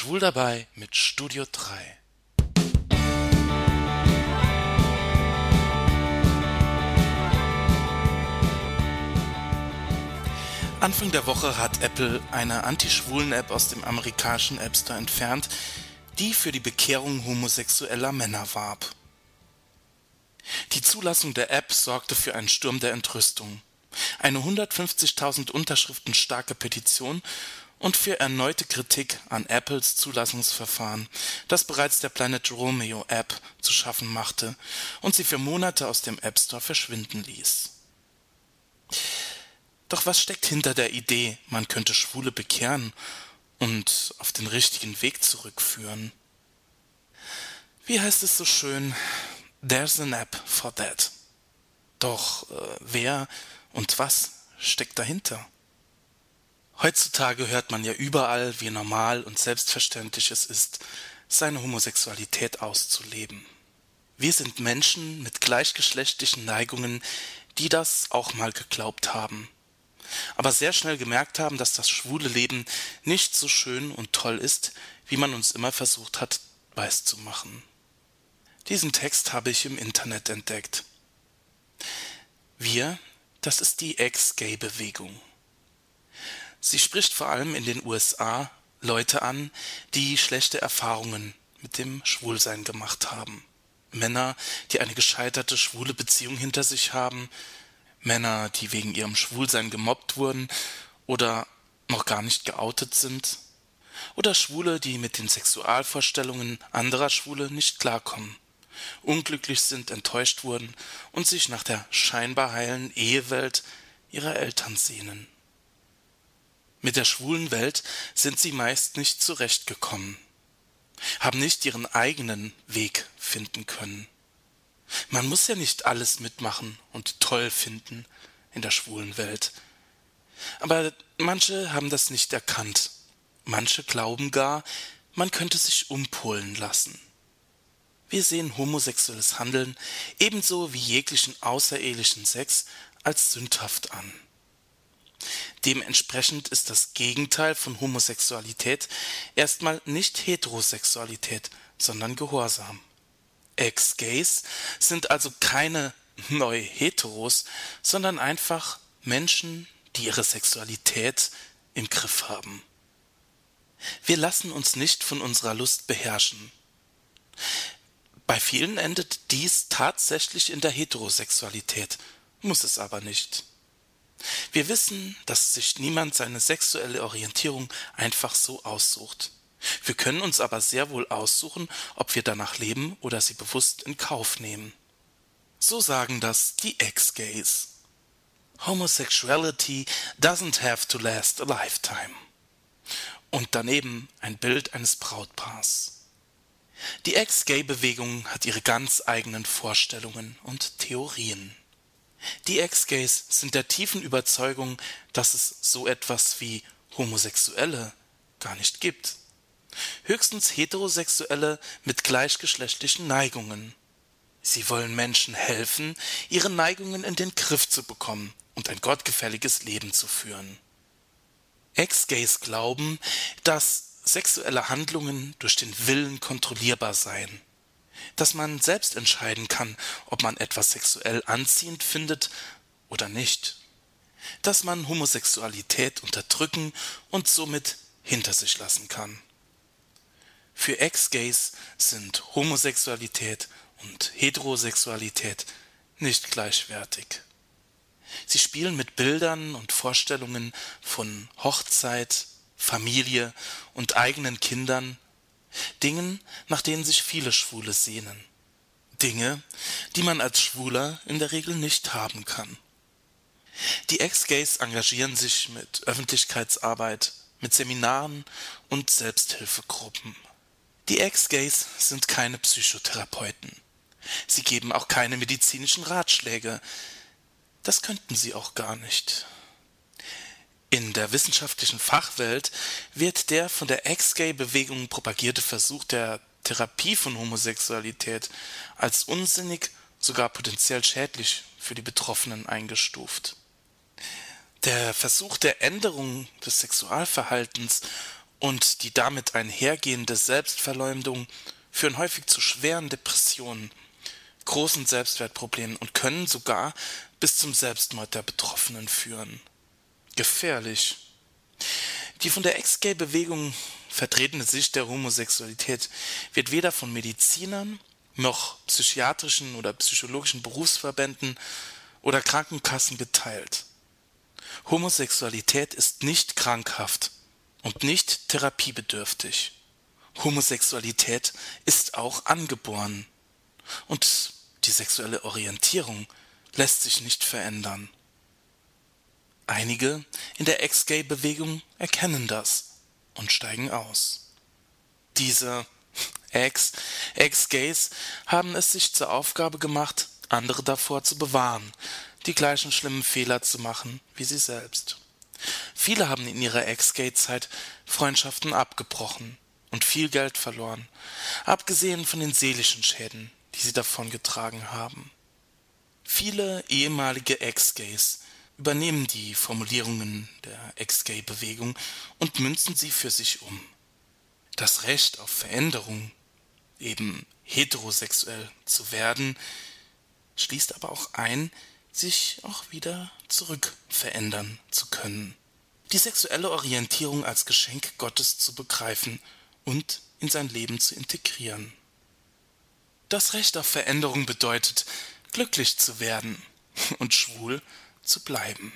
Schwul dabei mit Studio 3. Anfang der Woche hat Apple eine Anti-Schwulen-App aus dem amerikanischen App Store entfernt, die für die Bekehrung homosexueller Männer warb. Die Zulassung der App sorgte für einen Sturm der Entrüstung. Eine 150.000 Unterschriften starke Petition und für erneute Kritik an Apples Zulassungsverfahren, das bereits der Planet Romeo App zu schaffen machte und sie für Monate aus dem App Store verschwinden ließ. Doch was steckt hinter der Idee, man könnte Schwule bekehren und auf den richtigen Weg zurückführen? Wie heißt es so schön? There's an app for that. Doch äh, wer und was steckt dahinter? Heutzutage hört man ja überall, wie normal und selbstverständlich es ist, seine Homosexualität auszuleben. Wir sind Menschen mit gleichgeschlechtlichen Neigungen, die das auch mal geglaubt haben, aber sehr schnell gemerkt haben, dass das schwule Leben nicht so schön und toll ist, wie man uns immer versucht hat, weiszumachen. Diesen Text habe ich im Internet entdeckt. Wir, das ist die Ex-Gay-Bewegung. Sie spricht vor allem in den USA Leute an, die schlechte Erfahrungen mit dem Schwulsein gemacht haben. Männer, die eine gescheiterte schwule Beziehung hinter sich haben, Männer, die wegen ihrem Schwulsein gemobbt wurden oder noch gar nicht geoutet sind, oder Schwule, die mit den Sexualvorstellungen anderer Schwule nicht klarkommen, unglücklich sind, enttäuscht wurden und sich nach der scheinbar heilen Ehewelt ihrer Eltern sehnen. Mit der schwulen Welt sind sie meist nicht zurechtgekommen, haben nicht ihren eigenen Weg finden können. Man muss ja nicht alles mitmachen und toll finden in der schwulen Welt. Aber manche haben das nicht erkannt. Manche glauben gar, man könnte sich umpolen lassen. Wir sehen homosexuelles Handeln ebenso wie jeglichen außerehelichen Sex als sündhaft an. Dementsprechend ist das Gegenteil von Homosexualität erstmal nicht Heterosexualität, sondern Gehorsam. Ex-Gays sind also keine Neu-Heteros, sondern einfach Menschen, die ihre Sexualität im Griff haben. Wir lassen uns nicht von unserer Lust beherrschen. Bei vielen endet dies tatsächlich in der Heterosexualität, muss es aber nicht. Wir wissen, dass sich niemand seine sexuelle Orientierung einfach so aussucht. Wir können uns aber sehr wohl aussuchen, ob wir danach leben oder sie bewusst in Kauf nehmen. So sagen das die Ex-Gays. Homosexuality doesn't have to last a lifetime. Und daneben ein Bild eines Brautpaars. Die Ex-Gay-Bewegung hat ihre ganz eigenen Vorstellungen und Theorien. Die Ex-Gays sind der tiefen Überzeugung, dass es so etwas wie Homosexuelle gar nicht gibt höchstens Heterosexuelle mit gleichgeschlechtlichen Neigungen. Sie wollen Menschen helfen, ihre Neigungen in den Griff zu bekommen und ein gottgefälliges Leben zu führen. Ex-Gays glauben, dass sexuelle Handlungen durch den Willen kontrollierbar seien, dass man selbst entscheiden kann, ob man etwas sexuell anziehend findet oder nicht, dass man Homosexualität unterdrücken und somit hinter sich lassen kann. Für Ex-Gays sind Homosexualität und Heterosexualität nicht gleichwertig. Sie spielen mit Bildern und Vorstellungen von Hochzeit, Familie und eigenen Kindern, Dingen, nach denen sich viele Schwule sehnen. Dinge, die man als Schwuler in der Regel nicht haben kann. Die Ex-Gays engagieren sich mit Öffentlichkeitsarbeit, mit Seminaren und Selbsthilfegruppen die Ex-Gays sind keine Psychotherapeuten. Sie geben auch keine medizinischen Ratschläge. Das könnten sie auch gar nicht. In der wissenschaftlichen Fachwelt wird der von der Ex-Gay-Bewegung propagierte Versuch der Therapie von Homosexualität als unsinnig, sogar potenziell schädlich für die Betroffenen eingestuft. Der Versuch der Änderung des Sexualverhaltens und die damit einhergehende Selbstverleumdung führen häufig zu schweren Depressionen, großen Selbstwertproblemen und können sogar bis zum Selbstmord der Betroffenen führen. Gefährlich. Die von der Ex-Gay-Bewegung vertretene Sicht der Homosexualität wird weder von Medizinern noch psychiatrischen oder psychologischen Berufsverbänden oder Krankenkassen geteilt. Homosexualität ist nicht krankhaft und nicht therapiebedürftig. Homosexualität ist auch angeboren. Und die sexuelle Orientierung lässt sich nicht verändern. Einige in der Ex-Gay-Bewegung erkennen das und steigen aus. Diese Ex, Ex-Gays haben es sich zur Aufgabe gemacht, andere davor zu bewahren, die gleichen schlimmen Fehler zu machen wie sie selbst. Viele haben in ihrer Ex-Gay-Zeit Freundschaften abgebrochen und viel Geld verloren, abgesehen von den seelischen Schäden, die sie davongetragen haben. Viele ehemalige Ex-Gays übernehmen die Formulierungen der Ex-Gay-Bewegung und münzen sie für sich um. Das Recht auf Veränderung, eben heterosexuell zu werden, schließt aber auch ein, sich auch wieder zurück verändern zu können. Die sexuelle Orientierung als Geschenk Gottes zu begreifen und in sein Leben zu integrieren. Das Recht auf Veränderung bedeutet, glücklich zu werden und schwul zu bleiben.